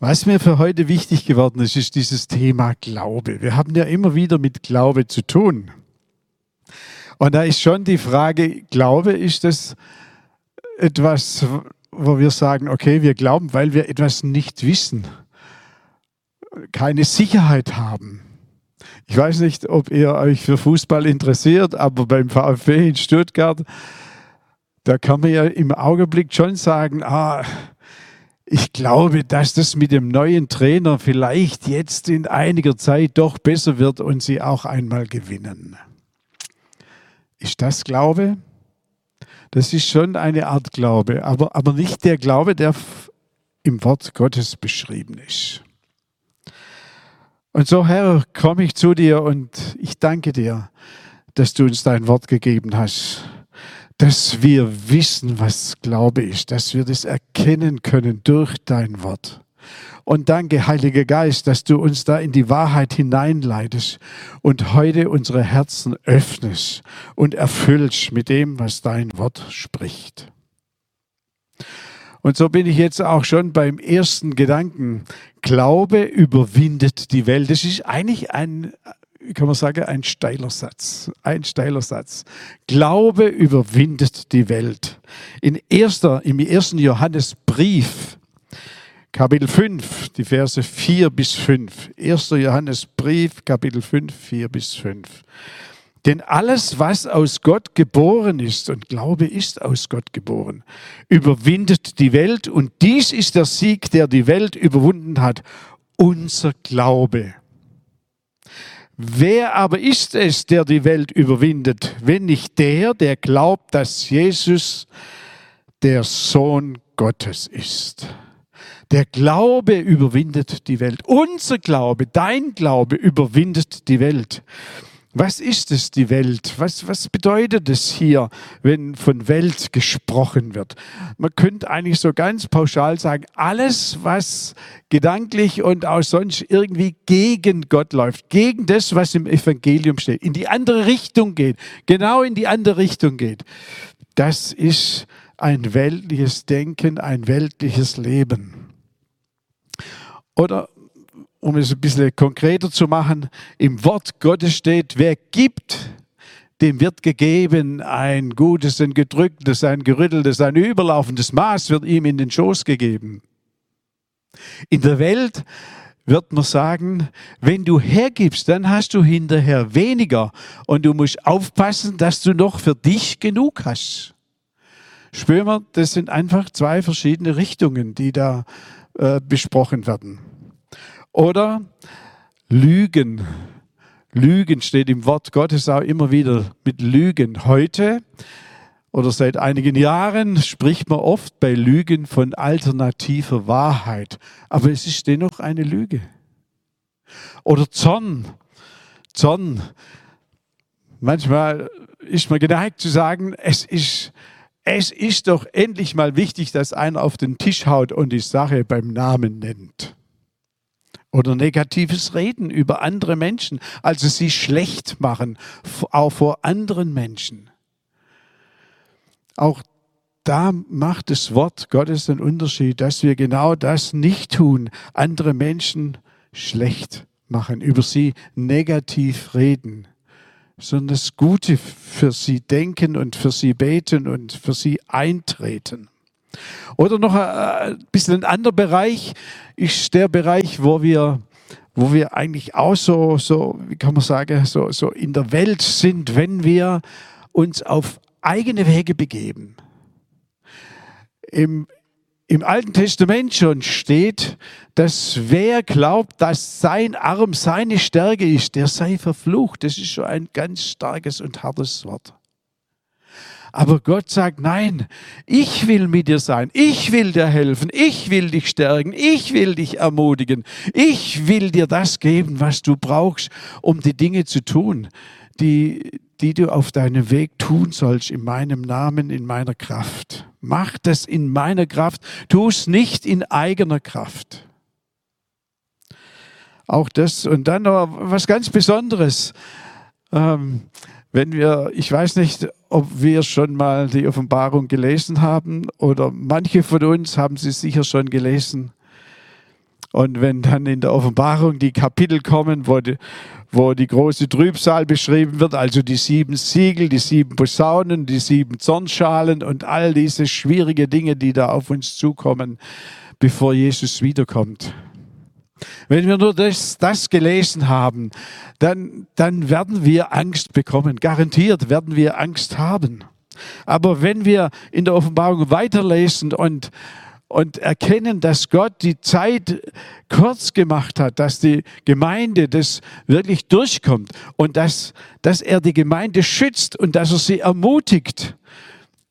Was mir für heute wichtig geworden ist, ist dieses Thema Glaube. Wir haben ja immer wieder mit Glaube zu tun. Und da ist schon die Frage, Glaube, ist das etwas, wo wir sagen, okay, wir glauben, weil wir etwas nicht wissen, keine Sicherheit haben. Ich weiß nicht, ob ihr euch für Fußball interessiert, aber beim VfB in Stuttgart, da kann man ja im Augenblick schon sagen, ah, ich glaube, dass das mit dem neuen Trainer vielleicht jetzt in einiger Zeit doch besser wird und sie auch einmal gewinnen. Ist das Glaube? Das ist schon eine Art Glaube, aber, aber nicht der Glaube, der im Wort Gottes beschrieben ist. Und so, Herr, komme ich zu dir und ich danke dir, dass du uns dein Wort gegeben hast dass wir wissen, was Glaube ist, dass wir das erkennen können durch dein Wort. Und danke, Heiliger Geist, dass du uns da in die Wahrheit hineinleitest und heute unsere Herzen öffnest und erfüllst mit dem, was dein Wort spricht. Und so bin ich jetzt auch schon beim ersten Gedanken. Glaube überwindet die Welt. Das ist eigentlich ein, kann man sagen, ein steiler Satz. Ein steiler Satz. Glaube überwindet die Welt. In erster, Im ersten Johannesbrief, Kapitel 5, die Verse 4 bis 5. 1. Johannesbrief, Kapitel 5, 4 bis 5. Denn alles, was aus Gott geboren ist, und Glaube ist aus Gott geboren, überwindet die Welt. Und dies ist der Sieg, der die Welt überwunden hat. Unser Glaube. Wer aber ist es, der die Welt überwindet, wenn nicht der, der glaubt, dass Jesus der Sohn Gottes ist? Der Glaube überwindet die Welt. Unser Glaube, dein Glaube überwindet die Welt. Was ist es, die Welt? Was, was bedeutet es hier, wenn von Welt gesprochen wird? Man könnte eigentlich so ganz pauschal sagen, alles, was gedanklich und auch sonst irgendwie gegen Gott läuft, gegen das, was im Evangelium steht, in die andere Richtung geht, genau in die andere Richtung geht, das ist ein weltliches Denken, ein weltliches Leben. Oder um es ein bisschen konkreter zu machen, im Wort Gottes steht, wer gibt, dem wird gegeben ein gutes, ein gedrücktes, ein gerütteltes, ein überlaufendes Maß wird ihm in den Schoß gegeben. In der Welt wird man sagen, wenn du hergibst, dann hast du hinterher weniger und du musst aufpassen, dass du noch für dich genug hast. Spüren wir, das sind einfach zwei verschiedene Richtungen, die da äh, besprochen werden. Oder Lügen. Lügen steht im Wort Gottes auch immer wieder mit Lügen. Heute oder seit einigen Jahren spricht man oft bei Lügen von alternativer Wahrheit. Aber es ist dennoch eine Lüge. Oder Zorn. Zorn. Manchmal ist man geneigt zu sagen, es ist, es ist doch endlich mal wichtig, dass einer auf den Tisch haut und die Sache beim Namen nennt oder negatives Reden über andere Menschen, also sie schlecht machen, auch vor anderen Menschen. Auch da macht das Wort Gottes den Unterschied, dass wir genau das nicht tun, andere Menschen schlecht machen, über sie negativ reden, sondern das Gute für sie denken und für sie beten und für sie eintreten. Oder noch ein bisschen ein anderer Bereich ist der Bereich, wo wir, wo wir eigentlich auch so, so, wie kann man sagen, so, so in der Welt sind, wenn wir uns auf eigene Wege begeben. Im, im Alten Testament schon steht, dass wer glaubt, dass sein Arm seine Stärke ist, der sei verflucht. Das ist schon ein ganz starkes und hartes Wort. Aber Gott sagt, nein, ich will mit dir sein, ich will dir helfen, ich will dich stärken, ich will dich ermutigen, ich will dir das geben, was du brauchst, um die Dinge zu tun, die, die du auf deinem Weg tun sollst, in meinem Namen, in meiner Kraft. Mach das in meiner Kraft, tu es nicht in eigener Kraft. Auch das und dann noch was ganz Besonderes. Ähm, wenn wir, ich weiß nicht, ob wir schon mal die Offenbarung gelesen haben oder manche von uns haben sie sicher schon gelesen. Und wenn dann in der Offenbarung die Kapitel kommen, wo die, wo die große Trübsal beschrieben wird, also die sieben Siegel, die sieben Posaunen, die sieben Zornschalen und all diese schwierige Dinge, die da auf uns zukommen, bevor Jesus wiederkommt. Wenn wir nur das, das gelesen haben, dann, dann werden wir Angst bekommen. Garantiert werden wir Angst haben. Aber wenn wir in der Offenbarung weiterlesen und und erkennen, dass Gott die Zeit kurz gemacht hat, dass die Gemeinde das wirklich durchkommt und dass, dass er die Gemeinde schützt und dass er sie ermutigt,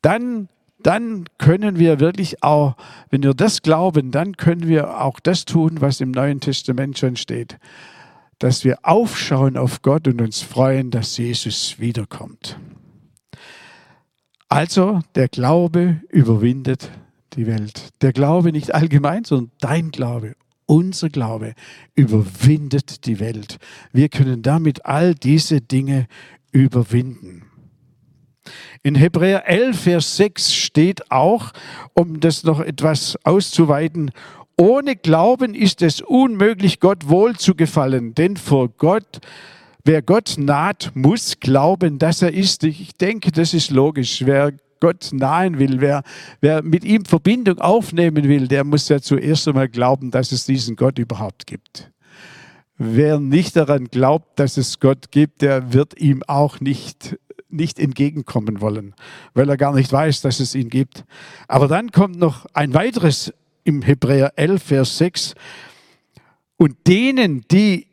dann, dann können wir wirklich auch, wenn wir das glauben, dann können wir auch das tun, was im Neuen Testament schon steht, dass wir aufschauen auf Gott und uns freuen, dass Jesus wiederkommt. Also der Glaube überwindet die Welt. Der Glaube nicht allgemein, sondern dein Glaube, unser Glaube überwindet die Welt. Wir können damit all diese Dinge überwinden. In Hebräer 11, Vers 6 steht auch, um das noch etwas auszuweiten, ohne Glauben ist es unmöglich, Gott wohl zu gefallen, denn vor Gott, wer Gott naht, muss glauben, dass er ist. Ich denke, das ist logisch. Wer Gott nahen will, wer, wer mit ihm Verbindung aufnehmen will, der muss ja zuerst einmal glauben, dass es diesen Gott überhaupt gibt. Wer nicht daran glaubt, dass es Gott gibt, der wird ihm auch nicht, nicht entgegenkommen wollen, weil er gar nicht weiß, dass es ihn gibt. Aber dann kommt noch ein weiteres im Hebräer 11, Vers 6. Und denen, die,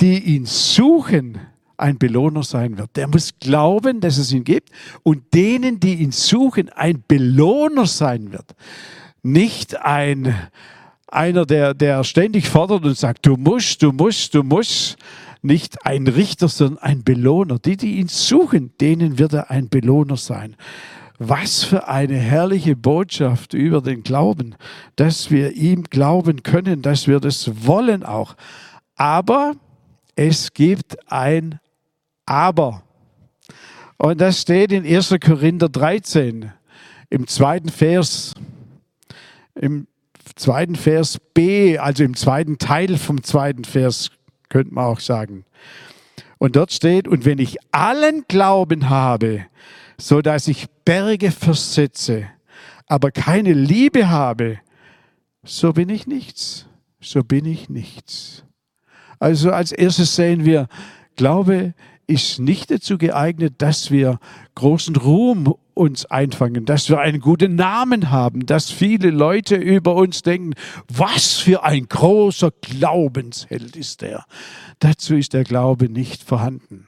die ihn suchen, ein Belohner sein wird. Der muss glauben, dass es ihn gibt und denen, die ihn suchen, ein Belohner sein wird. Nicht ein, einer, der, der ständig fordert und sagt, du musst, du musst, du musst. Nicht ein Richter, sondern ein Belohner. Die, die ihn suchen, denen wird er ein Belohner sein. Was für eine herrliche Botschaft über den Glauben, dass wir ihm glauben können, dass wir das wollen auch. Aber es gibt ein aber. Und das steht in 1. Korinther 13, im zweiten Vers, im zweiten Vers B, also im zweiten Teil vom zweiten Vers, könnte man auch sagen. Und dort steht, und wenn ich allen Glauben habe, so dass ich Berge versetze, aber keine Liebe habe, so bin ich nichts. So bin ich nichts. Also als erstes sehen wir, Glaube ist nicht dazu geeignet, dass wir großen Ruhm uns einfangen, dass wir einen guten Namen haben, dass viele Leute über uns denken, was für ein großer Glaubensheld ist der. Dazu ist der Glaube nicht vorhanden.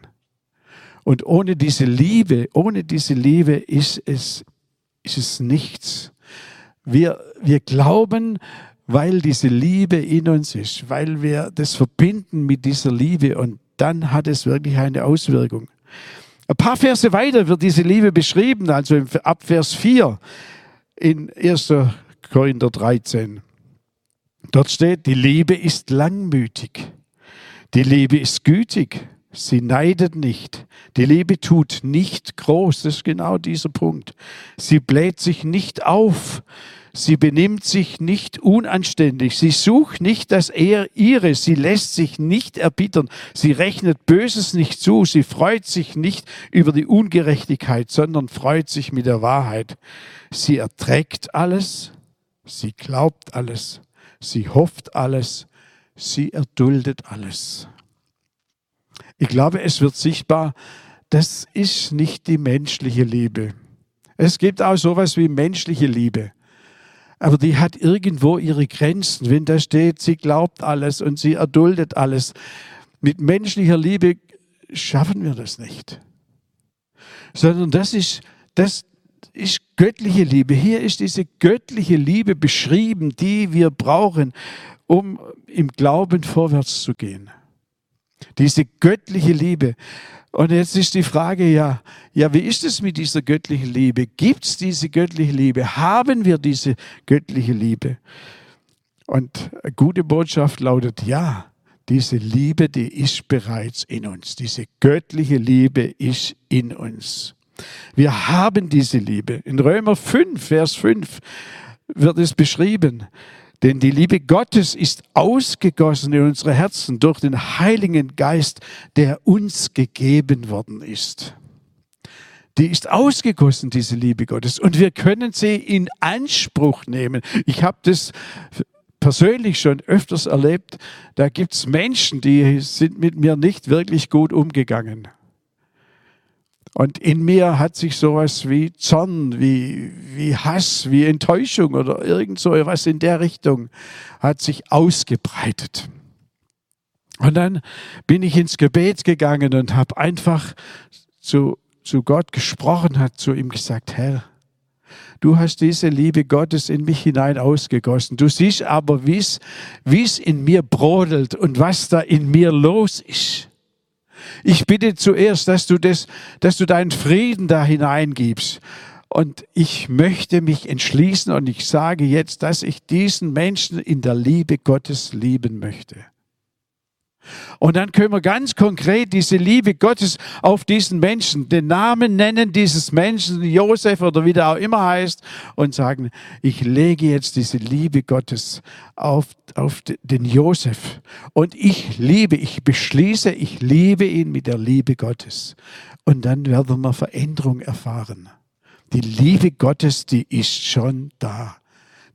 Und ohne diese Liebe, ohne diese Liebe ist es, ist es nichts. Wir, wir glauben, weil diese Liebe in uns ist, weil wir das verbinden mit dieser Liebe und dann hat es wirklich eine Auswirkung. Ein paar Verse weiter wird diese Liebe beschrieben, also ab Vers 4 in 1. Korinther 13. Dort steht, die Liebe ist langmütig, die Liebe ist gütig, sie neidet nicht, die Liebe tut nicht groß, das ist genau dieser Punkt. Sie bläht sich nicht auf, Sie benimmt sich nicht unanständig. Sie sucht nicht das er ihre. Sie lässt sich nicht erbittern. Sie rechnet Böses nicht zu. Sie freut sich nicht über die Ungerechtigkeit, sondern freut sich mit der Wahrheit. Sie erträgt alles. Sie glaubt alles. Sie hofft alles. Sie erduldet alles. Ich glaube, es wird sichtbar, das ist nicht die menschliche Liebe. Es gibt auch sowas wie menschliche Liebe aber die hat irgendwo ihre Grenzen. Wenn da steht, sie glaubt alles und sie erduldet alles. Mit menschlicher Liebe schaffen wir das nicht. Sondern das ist, das ist göttliche Liebe. Hier ist diese göttliche Liebe beschrieben, die wir brauchen, um im Glauben vorwärts zu gehen. Diese göttliche Liebe. Und jetzt ist die Frage, ja, ja, wie ist es mit dieser göttlichen Liebe? Gibt es diese göttliche Liebe? Haben wir diese göttliche Liebe? Und eine gute Botschaft lautet, ja, diese Liebe, die ist bereits in uns. Diese göttliche Liebe ist in uns. Wir haben diese Liebe. In Römer 5, Vers 5 wird es beschrieben. Denn die Liebe Gottes ist ausgegossen in unsere Herzen durch den Heiligen Geist, der uns gegeben worden ist. Die ist ausgegossen, diese Liebe Gottes. Und wir können sie in Anspruch nehmen. Ich habe das persönlich schon öfters erlebt. Da gibt es Menschen, die sind mit mir nicht wirklich gut umgegangen. Und in mir hat sich sowas wie Zorn, wie, wie Hass, wie Enttäuschung oder irgend so etwas in der Richtung hat sich ausgebreitet. Und dann bin ich ins Gebet gegangen und habe einfach zu, zu Gott gesprochen, hat zu ihm gesagt, Herr, du hast diese Liebe Gottes in mich hinein ausgegossen. Du siehst aber, wie es in mir brodelt und was da in mir los ist. Ich bitte zuerst, dass du, das, dass du deinen Frieden da hineingibst. Und ich möchte mich entschließen und ich sage jetzt, dass ich diesen Menschen in der Liebe Gottes lieben möchte. Und dann können wir ganz konkret diese Liebe Gottes auf diesen Menschen, den Namen nennen dieses Menschen, Josef oder wie der auch immer heißt, und sagen, ich lege jetzt diese Liebe Gottes auf, auf den Josef. Und ich liebe, ich beschließe, ich liebe ihn mit der Liebe Gottes. Und dann werden wir Veränderung erfahren. Die Liebe Gottes, die ist schon da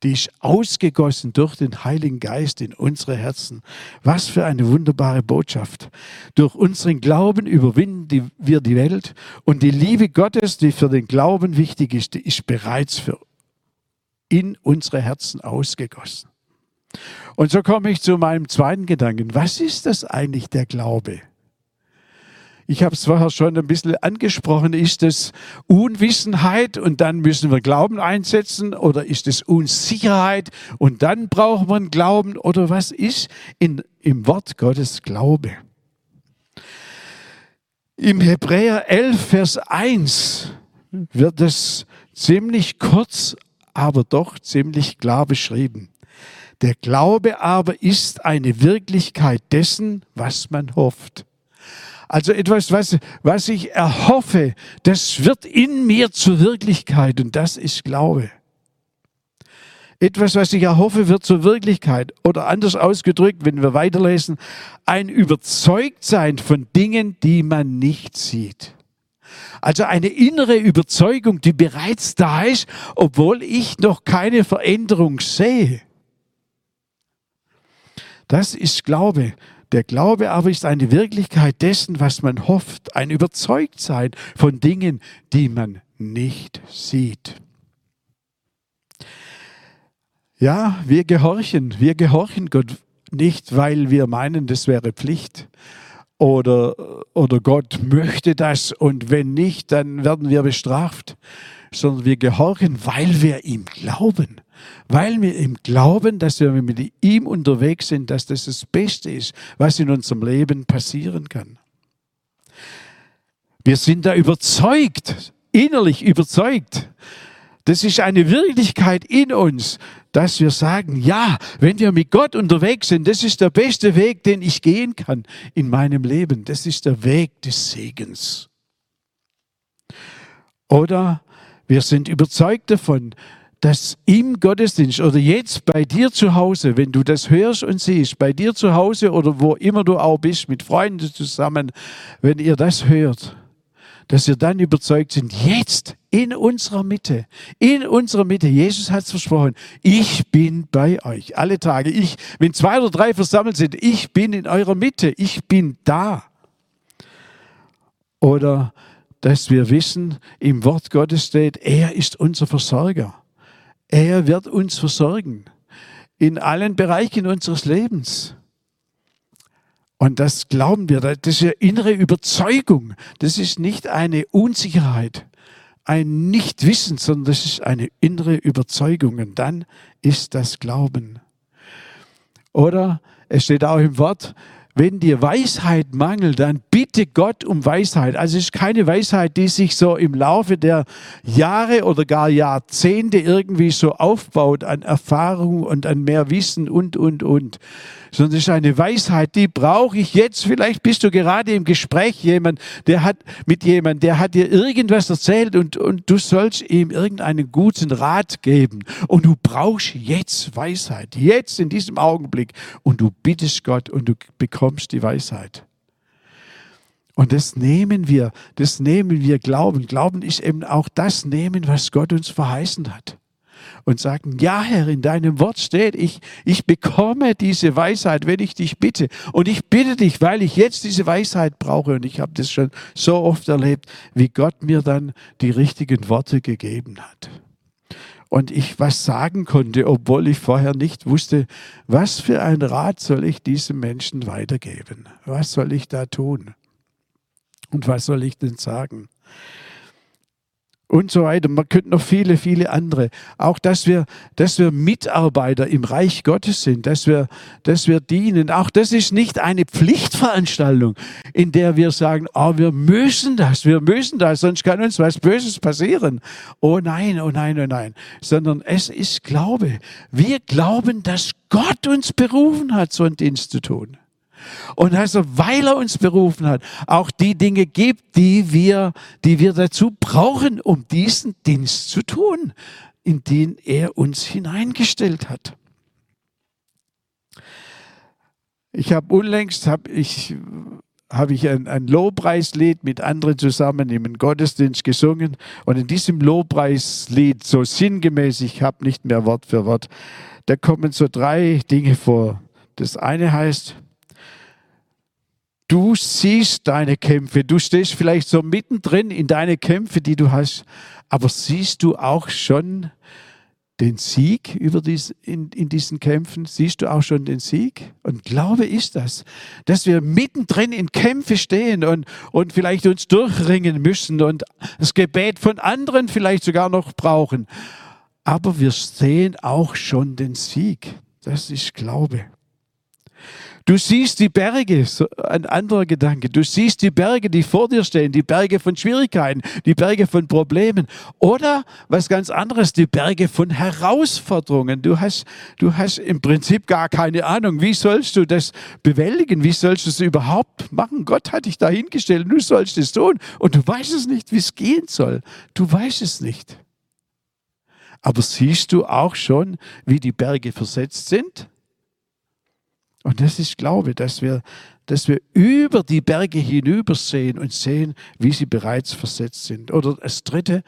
die ist ausgegossen durch den Heiligen Geist in unsere Herzen. Was für eine wunderbare Botschaft. Durch unseren Glauben überwinden die, wir die Welt und die Liebe Gottes, die für den Glauben wichtig ist, die ist bereits für in unsere Herzen ausgegossen. Und so komme ich zu meinem zweiten Gedanken. Was ist das eigentlich der Glaube? Ich habe es vorher schon ein bisschen angesprochen. Ist es Unwissenheit und dann müssen wir Glauben einsetzen? Oder ist es Unsicherheit und dann braucht man Glauben? Oder was ist in, im Wort Gottes Glaube? Im Hebräer 11, Vers 1 wird es ziemlich kurz, aber doch ziemlich klar beschrieben. Der Glaube aber ist eine Wirklichkeit dessen, was man hofft. Also etwas, was, was ich erhoffe, das wird in mir zur Wirklichkeit und das ist Glaube. Etwas, was ich erhoffe, wird zur Wirklichkeit. Oder anders ausgedrückt, wenn wir weiterlesen, ein Überzeugtsein von Dingen, die man nicht sieht. Also eine innere Überzeugung, die bereits da ist, obwohl ich noch keine Veränderung sehe. Das ist Glaube. Der Glaube aber ist eine Wirklichkeit dessen, was man hofft, ein Überzeugtsein von Dingen, die man nicht sieht. Ja, wir gehorchen, wir gehorchen Gott nicht, weil wir meinen, das wäre Pflicht oder, oder Gott möchte das und wenn nicht, dann werden wir bestraft, sondern wir gehorchen, weil wir ihm glauben weil wir ihm glauben, dass wir mit ihm unterwegs sind, dass das das Beste ist, was in unserem Leben passieren kann. Wir sind da überzeugt, innerlich überzeugt. Das ist eine Wirklichkeit in uns, dass wir sagen, ja, wenn wir mit Gott unterwegs sind, das ist der beste Weg, den ich gehen kann in meinem Leben. Das ist der Weg des Segens. Oder wir sind überzeugt davon, dass im Gottesdienst oder jetzt bei dir zu Hause, wenn du das hörst und siehst, bei dir zu Hause oder wo immer du auch bist, mit Freunden zusammen, wenn ihr das hört, dass wir dann überzeugt sind, jetzt in unserer Mitte, in unserer Mitte, Jesus hat es versprochen, ich bin bei euch alle Tage. Ich, wenn zwei oder drei versammelt sind, ich bin in eurer Mitte, ich bin da. Oder dass wir wissen, im Wort Gottes steht, er ist unser Versorger. Er wird uns versorgen in allen Bereichen unseres Lebens. Und das glauben wir, das ist eine innere Überzeugung. Das ist nicht eine Unsicherheit, ein Nichtwissen, sondern das ist eine innere Überzeugung. Und dann ist das Glauben. Oder es steht auch im Wort, wenn dir Weisheit mangelt, dann bitte Gott um Weisheit. Also es ist keine Weisheit, die sich so im Laufe der Jahre oder gar Jahrzehnte irgendwie so aufbaut an Erfahrung und an mehr Wissen und, und, und. Sondern es ist eine Weisheit, die brauche ich jetzt. Vielleicht bist du gerade im Gespräch jemand, der hat mit jemand, der hat dir irgendwas erzählt und, und du sollst ihm irgendeinen guten Rat geben. Und du brauchst jetzt Weisheit, jetzt in diesem Augenblick. Und du bittest Gott und du bekommst die Weisheit. Und das nehmen wir, das nehmen wir Glauben. Glauben ist eben auch das Nehmen, was Gott uns verheißen hat. Und sagen, ja Herr, in deinem Wort steht, ich, ich bekomme diese Weisheit, wenn ich dich bitte. Und ich bitte dich, weil ich jetzt diese Weisheit brauche. Und ich habe das schon so oft erlebt, wie Gott mir dann die richtigen Worte gegeben hat und ich was sagen konnte, obwohl ich vorher nicht wusste, was für ein Rat soll ich diesem Menschen weitergeben? Was soll ich da tun? Und was soll ich denn sagen? Und so weiter. Man könnte noch viele, viele andere. Auch, dass wir, dass wir Mitarbeiter im Reich Gottes sind, dass wir, dass wir dienen. Auch das ist nicht eine Pflichtveranstaltung, in der wir sagen, oh, wir müssen das, wir müssen das, sonst kann uns was Böses passieren. Oh nein, oh nein, oh nein. Sondern es ist Glaube. Wir glauben, dass Gott uns berufen hat, so einen Dienst zu tun. Und also, weil er uns berufen hat, auch die Dinge gibt, die wir, die wir dazu brauchen, um diesen Dienst zu tun, in den er uns hineingestellt hat. Ich habe unlängst habe ich habe ich ein, ein Lobpreislied mit anderen zusammen im Gottesdienst gesungen und in diesem Lobpreislied so sinngemäß, ich habe nicht mehr Wort für Wort, da kommen so drei Dinge vor. Das eine heißt, Du siehst deine Kämpfe, du stehst vielleicht so mittendrin in deine Kämpfe, die du hast, aber siehst du auch schon den Sieg über dies, in, in diesen Kämpfen? Siehst du auch schon den Sieg? Und Glaube ist das, dass wir mittendrin in Kämpfe stehen und, und vielleicht uns durchringen müssen und das Gebet von anderen vielleicht sogar noch brauchen. Aber wir sehen auch schon den Sieg. Das ist Glaube. Du siehst die Berge, so ein anderer Gedanke. Du siehst die Berge, die vor dir stehen, die Berge von Schwierigkeiten, die Berge von Problemen. Oder was ganz anderes, die Berge von Herausforderungen. Du hast, du hast im Prinzip gar keine Ahnung, wie sollst du das bewältigen? Wie sollst du es überhaupt machen? Gott hat dich dahingestellt, du sollst es tun. Und du weißt es nicht, wie es gehen soll. Du weißt es nicht. Aber siehst du auch schon, wie die Berge versetzt sind? Und das ist Glaube, dass wir, dass wir über die Berge hinübersehen und sehen, wie sie bereits versetzt sind. Oder das Dritte,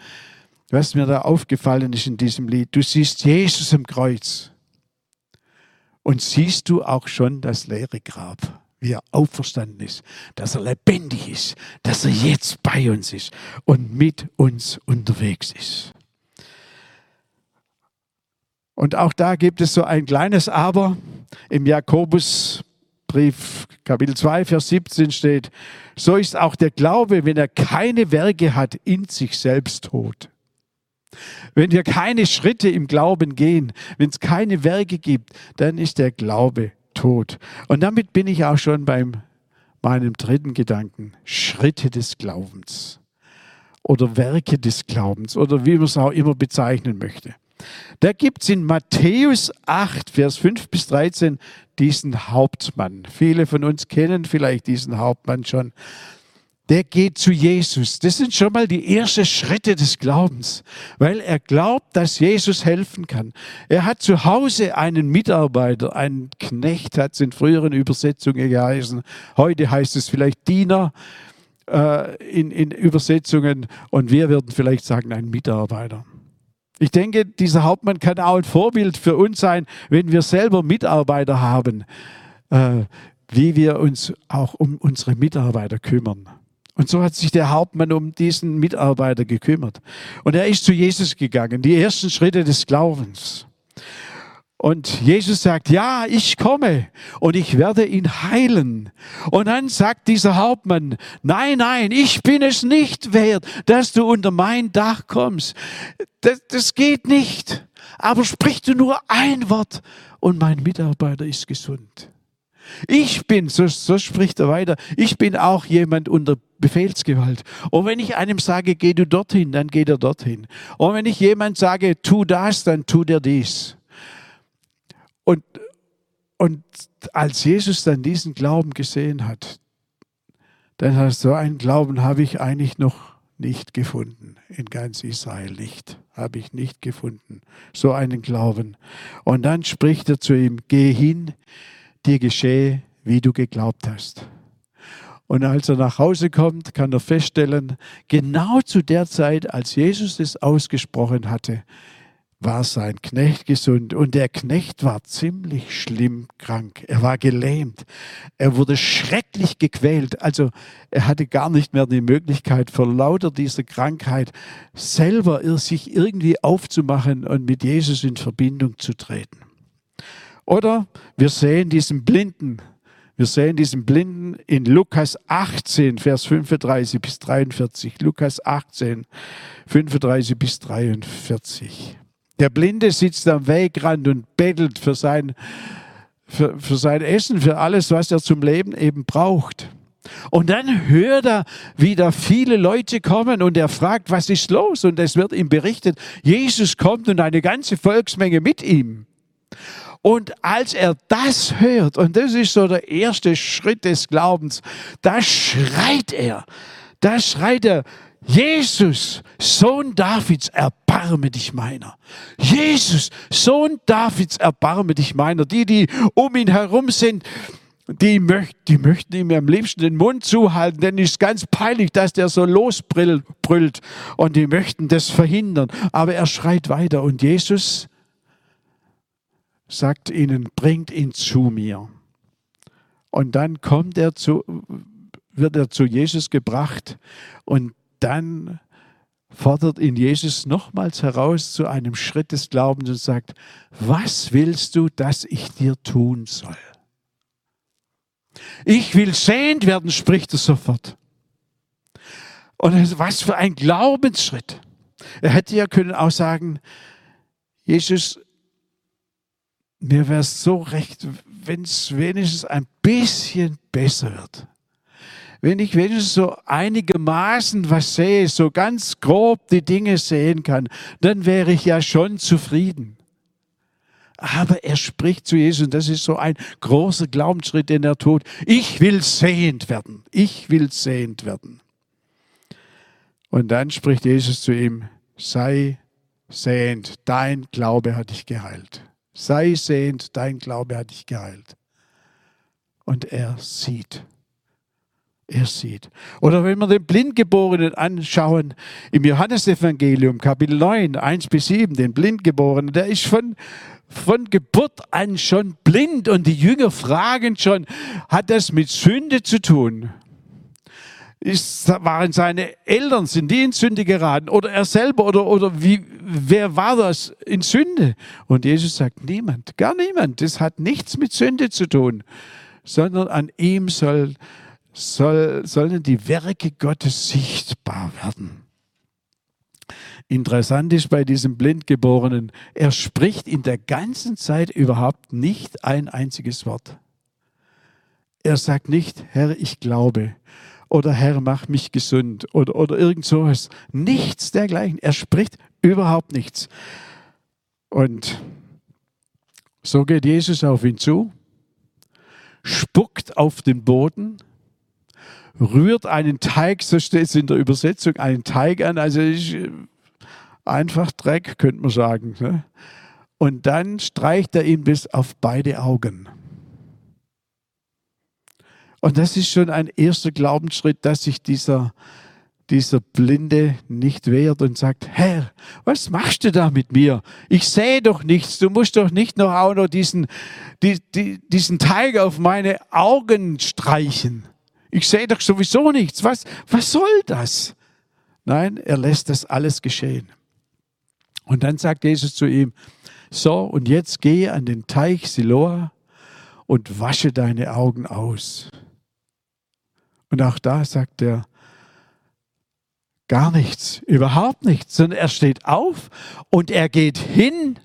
was mir da aufgefallen ist in diesem Lied, du siehst Jesus im Kreuz und siehst du auch schon das leere Grab, wie er auferstanden ist, dass er lebendig ist, dass er jetzt bei uns ist und mit uns unterwegs ist. Und auch da gibt es so ein kleines Aber. Im Jakobusbrief Kapitel 2, Vers 17 steht, so ist auch der Glaube, wenn er keine Werke hat, in sich selbst tot. Wenn wir keine Schritte im Glauben gehen, wenn es keine Werke gibt, dann ist der Glaube tot. Und damit bin ich auch schon beim meinem dritten Gedanken, Schritte des Glaubens oder Werke des Glaubens oder wie man es auch immer bezeichnen möchte. Da gibt es in Matthäus 8, Vers 5 bis 13 diesen Hauptmann. Viele von uns kennen vielleicht diesen Hauptmann schon. Der geht zu Jesus. Das sind schon mal die ersten Schritte des Glaubens, weil er glaubt, dass Jesus helfen kann. Er hat zu Hause einen Mitarbeiter, einen Knecht, hat es in früheren Übersetzungen geheißen. Heute heißt es vielleicht Diener äh, in, in Übersetzungen und wir würden vielleicht sagen, ein Mitarbeiter. Ich denke, dieser Hauptmann kann auch ein Vorbild für uns sein, wenn wir selber Mitarbeiter haben, äh, wie wir uns auch um unsere Mitarbeiter kümmern. Und so hat sich der Hauptmann um diesen Mitarbeiter gekümmert. Und er ist zu Jesus gegangen, die ersten Schritte des Glaubens. Und Jesus sagt, ja, ich komme und ich werde ihn heilen. Und dann sagt dieser Hauptmann, nein, nein, ich bin es nicht wert, dass du unter mein Dach kommst. Das, das geht nicht. Aber sprich du nur ein Wort und mein Mitarbeiter ist gesund. Ich bin, so, so spricht er weiter, ich bin auch jemand unter Befehlsgewalt. Und wenn ich einem sage, geh du dorthin, dann geht er dorthin. Und wenn ich jemand sage, tu das, dann tut er dies. Und, und als Jesus dann diesen Glauben gesehen hat, dann hat so einen Glauben habe ich eigentlich noch nicht gefunden. In ganz Israel nicht. Habe ich nicht gefunden. So einen Glauben. Und dann spricht er zu ihm, geh hin, dir geschehe, wie du geglaubt hast. Und als er nach Hause kommt, kann er feststellen, genau zu der Zeit, als Jesus es ausgesprochen hatte, war sein Knecht gesund und der Knecht war ziemlich schlimm krank. Er war gelähmt. Er wurde schrecklich gequält. Also er hatte gar nicht mehr die Möglichkeit, vor lauter dieser Krankheit selber sich irgendwie aufzumachen und mit Jesus in Verbindung zu treten. Oder wir sehen diesen Blinden. Wir sehen diesen Blinden in Lukas 18, Vers 35 bis 43. Lukas 18, 35 bis 43. Der Blinde sitzt am Wegrand und bettelt für sein, für, für sein Essen, für alles, was er zum Leben eben braucht. Und dann hört er, wie da viele Leute kommen und er fragt, was ist los? Und es wird ihm berichtet, Jesus kommt und eine ganze Volksmenge mit ihm. Und als er das hört, und das ist so der erste Schritt des Glaubens, da schreit er, da schreit er, Jesus, Sohn Davids, erbarme dich meiner. Jesus, Sohn Davids, erbarme dich meiner. Die, die um ihn herum sind, die, möcht, die möchten ihm am liebsten den Mund zuhalten, denn es ist ganz peinlich, dass der so losbrüllt und die möchten das verhindern. Aber er schreit weiter und Jesus sagt ihnen, bringt ihn zu mir. Und dann kommt er zu, wird er zu Jesus gebracht und dann fordert ihn Jesus nochmals heraus zu einem Schritt des Glaubens und sagt, was willst du, dass ich dir tun soll? Ich will sehend werden, spricht er sofort. Und was für ein Glaubensschritt. Er hätte ja können auch sagen, Jesus, mir wäre es so recht, wenn es wenigstens ein bisschen besser wird wenn ich wenigstens so einigermaßen was sehe, so ganz grob die Dinge sehen kann, dann wäre ich ja schon zufrieden. Aber er spricht zu Jesus, und das ist so ein großer Glaubensschritt, den er tut. Ich will sehend werden. Ich will sehend werden. Und dann spricht Jesus zu ihm, sei sehend, dein Glaube hat dich geheilt. Sei sehend, dein Glaube hat dich geheilt. Und er sieht er sieht. Oder wenn wir den Blindgeborenen anschauen, im Johannesevangelium, Kapitel 9, 1 bis 7, den Blindgeborenen, der ist von, von Geburt an schon blind und die Jünger fragen schon, hat das mit Sünde zu tun? Ist, waren seine Eltern, sind die in Sünde geraten oder er selber oder, oder wie, wer war das in Sünde? Und Jesus sagt, niemand, gar niemand. Das hat nichts mit Sünde zu tun, sondern an ihm soll soll, sollen die Werke Gottes sichtbar werden. Interessant ist bei diesem Blindgeborenen, er spricht in der ganzen Zeit überhaupt nicht ein einziges Wort. Er sagt nicht, Herr, ich glaube oder Herr, mach mich gesund oder, oder irgend sowas. Nichts dergleichen. Er spricht überhaupt nichts. Und so geht Jesus auf ihn zu, spuckt auf den Boden, rührt einen Teig, so steht es in der Übersetzung, einen Teig an, also äh, einfach Dreck, könnte man sagen. Ne? Und dann streicht er ihn bis auf beide Augen. Und das ist schon ein erster Glaubensschritt, dass sich dieser, dieser Blinde nicht wehrt und sagt, Herr, was machst du da mit mir? Ich sehe doch nichts. Du musst doch nicht noch auch noch diesen, die, die, diesen Teig auf meine Augen streichen. Ich sehe doch sowieso nichts. Was, was soll das? Nein, er lässt das alles geschehen. Und dann sagt Jesus zu ihm, so, und jetzt geh an den Teich Siloa und wasche deine Augen aus. Und auch da sagt er, gar nichts, überhaupt nichts, sondern er steht auf und er geht hin,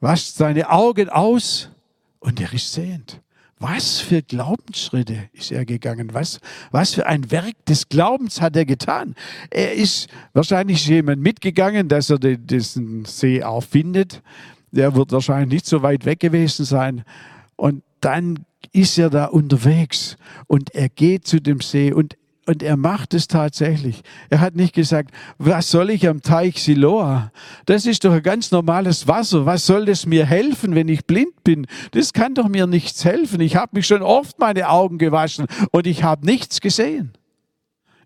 wascht seine Augen aus und er ist sehend. Was für Glaubensschritte ist er gegangen? Was, was für ein Werk des Glaubens hat er getan? Er ist wahrscheinlich jemand mitgegangen, dass er diesen See auch findet. Der wird wahrscheinlich nicht so weit weg gewesen sein. Und dann ist er da unterwegs und er geht zu dem See und und er macht es tatsächlich. Er hat nicht gesagt, was soll ich am Teich Siloa? Das ist doch ein ganz normales Wasser. Was soll das mir helfen, wenn ich blind bin? Das kann doch mir nichts helfen. Ich habe mich schon oft meine Augen gewaschen und ich habe nichts gesehen.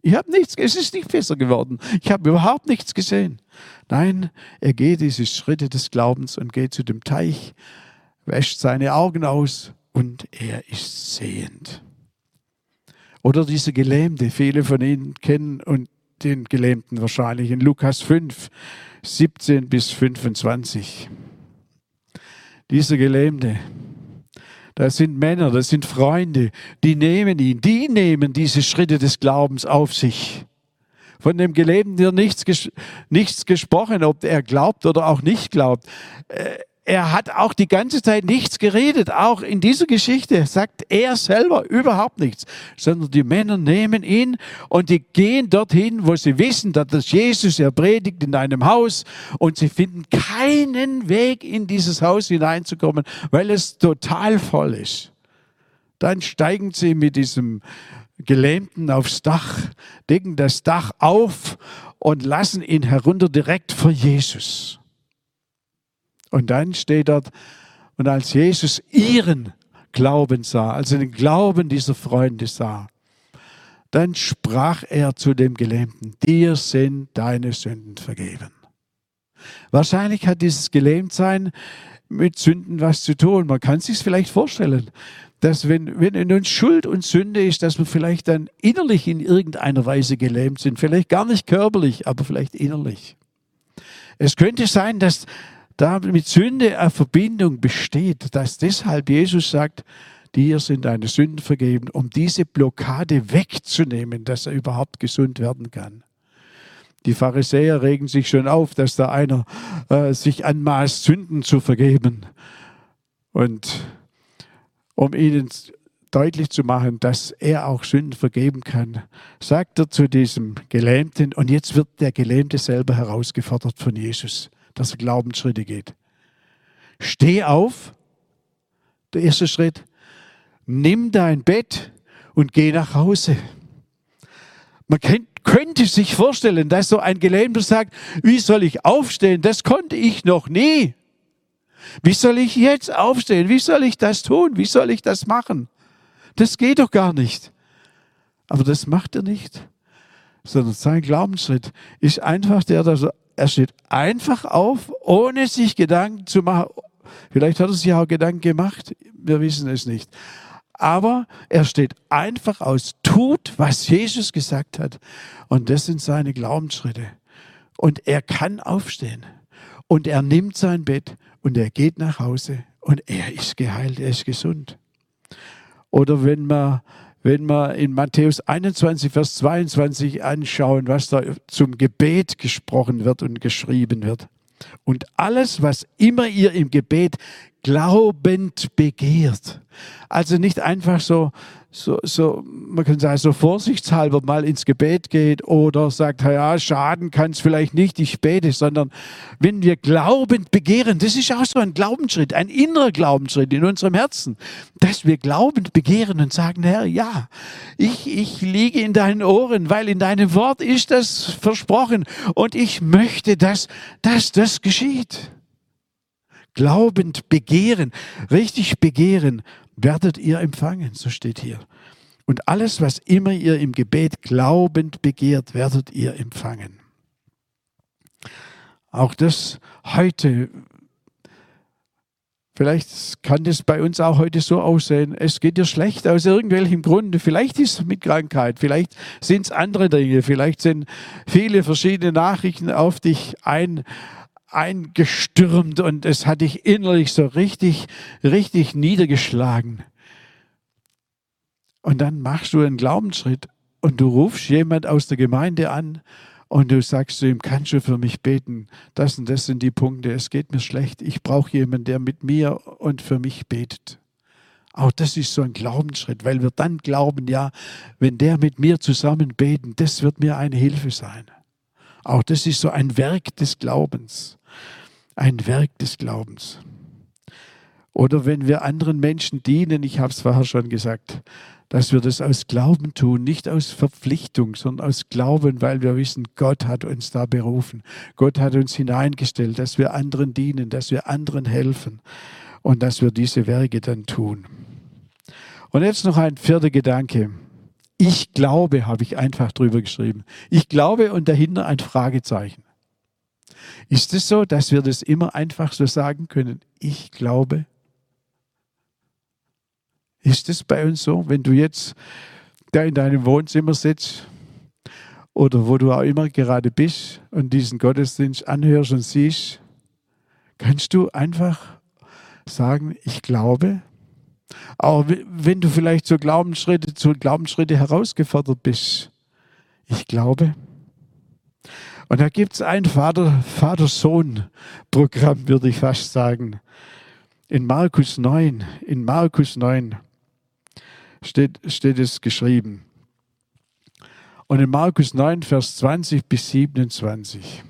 Ich habe nichts, es ist nicht besser geworden. Ich habe überhaupt nichts gesehen. Nein, er geht diese Schritte des Glaubens und geht zu dem Teich, wäscht seine Augen aus und er ist sehend. Oder diese Gelähmte, viele von Ihnen kennen und den Gelähmten wahrscheinlich in Lukas 5, 17 bis 25. Dieser Gelähmte, das sind Männer, das sind Freunde, die nehmen ihn, die nehmen diese Schritte des Glaubens auf sich. Von dem Gelähmten wird nichts, nichts gesprochen, ob er glaubt oder auch nicht glaubt. Er hat auch die ganze Zeit nichts geredet. Auch in dieser Geschichte sagt er selber überhaupt nichts, sondern die Männer nehmen ihn und die gehen dorthin, wo sie wissen, dass das Jesus er predigt in einem Haus und sie finden keinen Weg in dieses Haus hineinzukommen, weil es total voll ist. Dann steigen sie mit diesem Gelähmten aufs Dach, decken das Dach auf und lassen ihn herunter direkt vor Jesus. Und dann steht dort, und als Jesus ihren Glauben sah, also den Glauben dieser Freunde sah, dann sprach er zu dem Gelähmten, dir sind deine Sünden vergeben. Wahrscheinlich hat dieses Gelähmtsein mit Sünden was zu tun. Man kann sich vielleicht vorstellen, dass wenn, wenn in uns Schuld und Sünde ist, dass wir vielleicht dann innerlich in irgendeiner Weise gelähmt sind. Vielleicht gar nicht körperlich, aber vielleicht innerlich. Es könnte sein, dass da mit Sünde eine Verbindung besteht, dass deshalb Jesus sagt, dir sind deine Sünden vergeben, um diese Blockade wegzunehmen, dass er überhaupt gesund werden kann. Die Pharisäer regen sich schon auf, dass da einer äh, sich anmaßt, Sünden zu vergeben. Und um ihnen deutlich zu machen, dass er auch Sünden vergeben kann, sagt er zu diesem Gelähmten, und jetzt wird der Gelähmte selber herausgefordert von Jesus dass er Glaubensschritte geht. Steh auf, der erste Schritt, nimm dein Bett und geh nach Hause. Man könnte sich vorstellen, dass so ein Gelähmter sagt, wie soll ich aufstehen? Das konnte ich noch nie. Wie soll ich jetzt aufstehen? Wie soll ich das tun? Wie soll ich das machen? Das geht doch gar nicht. Aber das macht er nicht, sondern sein Glaubensschritt ist einfach der, dass er er steht einfach auf, ohne sich Gedanken zu machen. Vielleicht hat er sich auch Gedanken gemacht, wir wissen es nicht. Aber er steht einfach aus, tut, was Jesus gesagt hat. Und das sind seine Glaubensschritte. Und er kann aufstehen. Und er nimmt sein Bett und er geht nach Hause und er ist geheilt, er ist gesund. Oder wenn man wenn wir in Matthäus 21, Vers 22 anschauen, was da zum Gebet gesprochen wird und geschrieben wird. Und alles, was immer ihr im Gebet glaubend begehrt. Also nicht einfach so, so, so, man kann sagen, so vorsichtshalber mal ins Gebet geht oder sagt, ja, schaden kann es vielleicht nicht, ich bete, sondern wenn wir glaubend begehren, das ist auch so ein Glaubensschritt, ein innerer Glaubensschritt in unserem Herzen, dass wir glaubend begehren und sagen, Herr, ja, ich, ich liege in deinen Ohren, weil in deinem Wort ist das versprochen und ich möchte, dass, dass das geschieht. Glaubend begehren, richtig begehren, werdet ihr empfangen, so steht hier. Und alles, was immer ihr im Gebet glaubend begehrt, werdet ihr empfangen. Auch das heute, vielleicht kann das bei uns auch heute so aussehen, es geht dir schlecht aus irgendwelchem Grund. Vielleicht ist es mit Krankheit, vielleicht sind es andere Dinge, vielleicht sind viele verschiedene Nachrichten auf dich ein eingestürmt und es hat dich innerlich so richtig, richtig niedergeschlagen. Und dann machst du einen Glaubensschritt und du rufst jemand aus der Gemeinde an und du sagst zu ihm, kannst du für mich beten? Das und das sind die Punkte. Es geht mir schlecht. Ich brauche jemanden, der mit mir und für mich betet. Auch das ist so ein Glaubensschritt, weil wir dann glauben, ja, wenn der mit mir zusammen beten, das wird mir eine Hilfe sein. Auch das ist so ein Werk des Glaubens. Ein Werk des Glaubens. Oder wenn wir anderen Menschen dienen, ich habe es vorher schon gesagt, dass wir das aus Glauben tun, nicht aus Verpflichtung, sondern aus Glauben, weil wir wissen, Gott hat uns da berufen. Gott hat uns hineingestellt, dass wir anderen dienen, dass wir anderen helfen und dass wir diese Werke dann tun. Und jetzt noch ein vierter Gedanke. Ich glaube, habe ich einfach drüber geschrieben. Ich glaube und dahinter ein Fragezeichen. Ist es so, dass wir das immer einfach so sagen können? Ich glaube. Ist es bei uns so, wenn du jetzt da in deinem Wohnzimmer sitzt oder wo du auch immer gerade bist und diesen Gottesdienst anhörst und siehst, kannst du einfach sagen, ich glaube. Auch wenn du vielleicht zu Glaubensschritte, zu Glaubensschritte herausgefordert bist, ich glaube. Und da gibt es ein Vater-Sohn-Programm, würde ich fast sagen. In Markus 9, in Markus 9 steht, steht es geschrieben. Und in Markus 9, Vers 20 bis 27.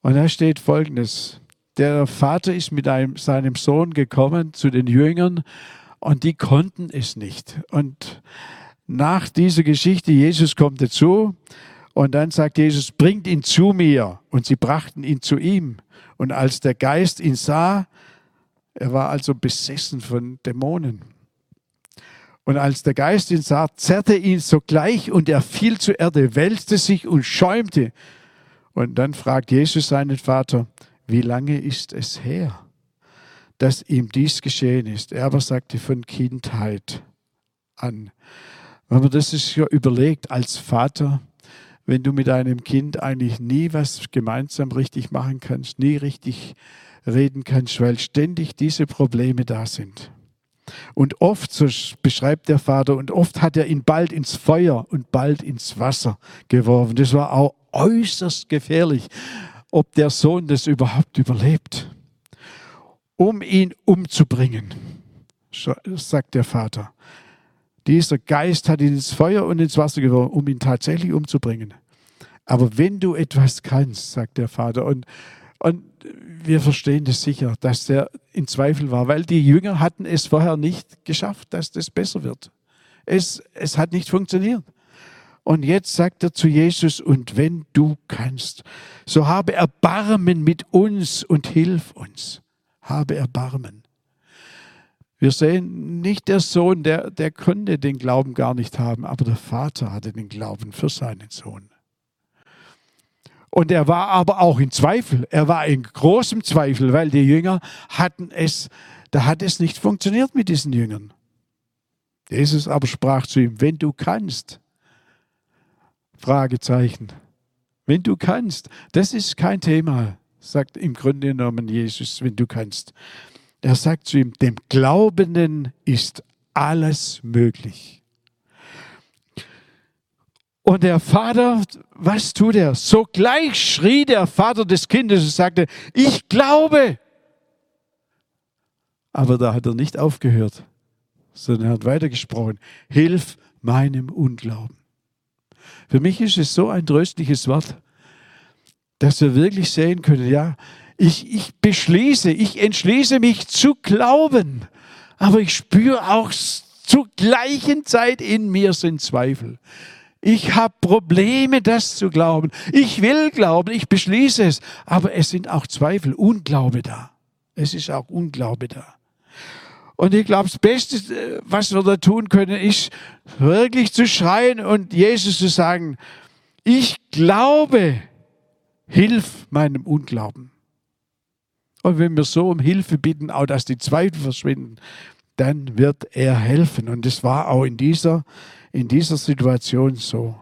Und da steht folgendes. Der Vater ist mit einem, seinem Sohn gekommen zu den Jüngern und die konnten es nicht. Und nach dieser Geschichte, Jesus kommt dazu und dann sagt Jesus, bringt ihn zu mir. Und sie brachten ihn zu ihm. Und als der Geist ihn sah, er war also besessen von Dämonen. Und als der Geist ihn sah, zerrte ihn sogleich und er fiel zur Erde, wälzte sich und schäumte. Und dann fragt Jesus seinen Vater, wie lange ist es her, dass ihm dies geschehen ist? Er aber sagte von Kindheit an. Wenn man das sich ja überlegt als Vater, wenn du mit einem Kind eigentlich nie was gemeinsam richtig machen kannst, nie richtig reden kannst, weil ständig diese Probleme da sind. Und oft, so beschreibt der Vater, und oft hat er ihn bald ins Feuer und bald ins Wasser geworfen. Das war auch äußerst gefährlich, ob der Sohn das überhaupt überlebt, um ihn umzubringen, sagt der Vater. Dieser Geist hat ihn ins Feuer und ins Wasser geworfen, um ihn tatsächlich umzubringen. Aber wenn du etwas kannst, sagt der Vater, und, und wir verstehen das sicher, dass der in Zweifel war, weil die Jünger hatten es vorher nicht geschafft, dass das besser wird. Es, es hat nicht funktioniert. Und jetzt sagt er zu Jesus, und wenn du kannst, so habe Erbarmen mit uns und hilf uns. Habe Erbarmen. Wir sehen nicht der Sohn, der, der konnte den Glauben gar nicht haben, aber der Vater hatte den Glauben für seinen Sohn. Und er war aber auch in Zweifel. Er war in großem Zweifel, weil die Jünger hatten es, da hat es nicht funktioniert mit diesen Jüngern. Jesus aber sprach zu ihm, wenn du kannst, Fragezeichen. Wenn du kannst, das ist kein Thema, sagt im Grunde genommen Jesus, wenn du kannst. Er sagt zu ihm, dem Glaubenden ist alles möglich. Und der Vater, was tut er? Sogleich schrie der Vater des Kindes und sagte, ich glaube. Aber da hat er nicht aufgehört, sondern er hat weitergesprochen, hilf meinem Unglauben. Für mich ist es so ein tröstliches Wort, dass wir wirklich sehen können, ja, ich, ich beschließe, ich entschließe mich zu glauben, aber ich spüre auch zur gleichen Zeit in mir sind Zweifel. Ich habe Probleme, das zu glauben. Ich will glauben, ich beschließe es. Aber es sind auch Zweifel, Unglaube da. Es ist auch Unglaube da. Und ich glaube, das Beste, was wir da tun können, ist wirklich zu schreien und Jesus zu sagen, ich glaube, hilf meinem Unglauben. Und wenn wir so um Hilfe bitten, auch dass die Zweifel verschwinden, dann wird er helfen. Und das war auch in dieser in dieser Situation so.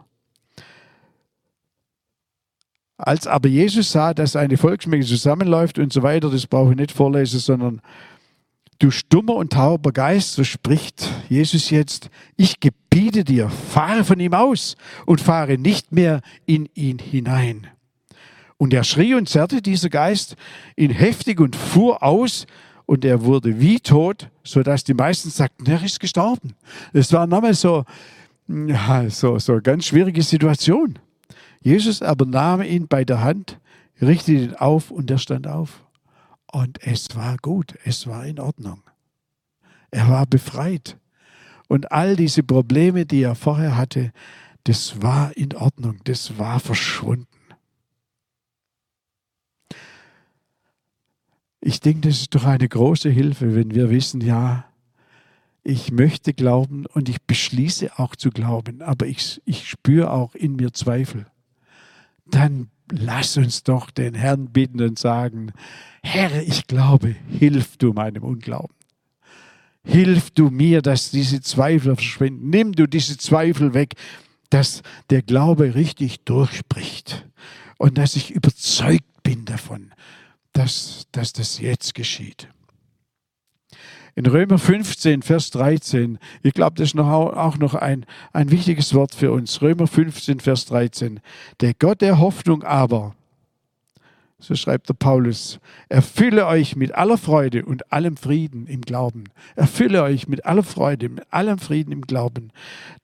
Als aber Jesus sah, dass eine Volksmenge zusammenläuft und so weiter, das brauche ich nicht vorlesen, sondern du stummer und tauber Geist, so spricht Jesus jetzt, ich gebiete dir, fahre von ihm aus und fahre nicht mehr in ihn hinein. Und er schrie und zerrte dieser Geist ihn heftig und fuhr aus und er wurde wie tot, sodass die meisten sagten, er ist gestorben. Es war nochmal so, ja, so, so eine ganz schwierige Situation. Jesus aber nahm ihn bei der Hand, richtete ihn auf und er stand auf. Und es war gut, es war in Ordnung. Er war befreit. Und all diese Probleme, die er vorher hatte, das war in Ordnung, das war verschwunden. Ich denke, das ist doch eine große Hilfe, wenn wir wissen, ja, ich möchte glauben und ich beschließe auch zu glauben, aber ich, ich spüre auch in mir Zweifel. Dann lass uns doch den Herrn bitten und sagen, Herr, ich glaube, hilf du meinem Unglauben. Hilf du mir, dass diese Zweifel verschwinden. Nimm du diese Zweifel weg, dass der Glaube richtig durchbricht und dass ich überzeugt bin davon, dass, dass das jetzt geschieht. In Römer 15, Vers 13, ich glaube, das ist noch, auch noch ein, ein wichtiges Wort für uns. Römer 15, Vers 13. Der Gott der Hoffnung aber, so schreibt der Paulus, erfülle euch mit aller Freude und allem Frieden im Glauben. Erfülle euch mit aller Freude, mit allem Frieden im Glauben,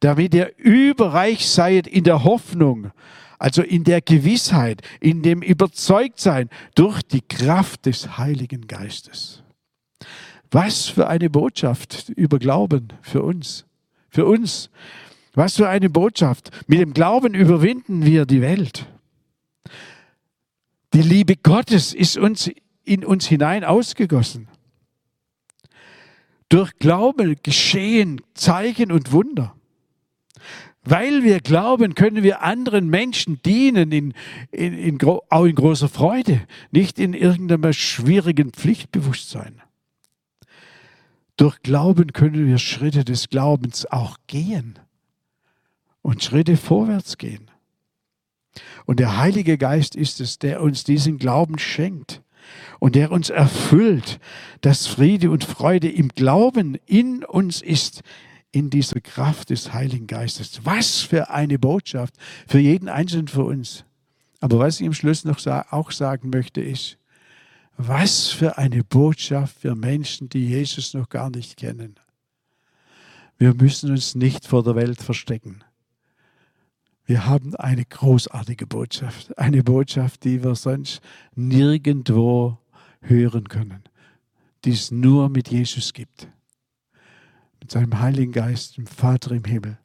damit ihr überreich seid in der Hoffnung also in der Gewissheit, in dem Überzeugtsein durch die Kraft des Heiligen Geistes. Was für eine Botschaft über Glauben für uns. Für uns. Was für eine Botschaft. Mit dem Glauben überwinden wir die Welt. Die Liebe Gottes ist uns in uns hinein ausgegossen. Durch Glauben geschehen Zeichen und Wunder. Weil wir glauben, können wir anderen Menschen dienen, in, in, in, auch in großer Freude, nicht in irgendeinem schwierigen Pflichtbewusstsein. Durch Glauben können wir Schritte des Glaubens auch gehen und Schritte vorwärts gehen. Und der Heilige Geist ist es, der uns diesen Glauben schenkt und der uns erfüllt, dass Friede und Freude im Glauben in uns ist, in dieser Kraft des Heiligen Geistes. Was für eine Botschaft für jeden Einzelnen von uns. Aber was ich am Schluss noch auch sagen möchte, ist, was für eine Botschaft für Menschen, die Jesus noch gar nicht kennen. Wir müssen uns nicht vor der Welt verstecken. Wir haben eine großartige Botschaft, eine Botschaft, die wir sonst nirgendwo hören können, die es nur mit Jesus gibt mit seinem Heiligen Geist, dem Vater im Himmel.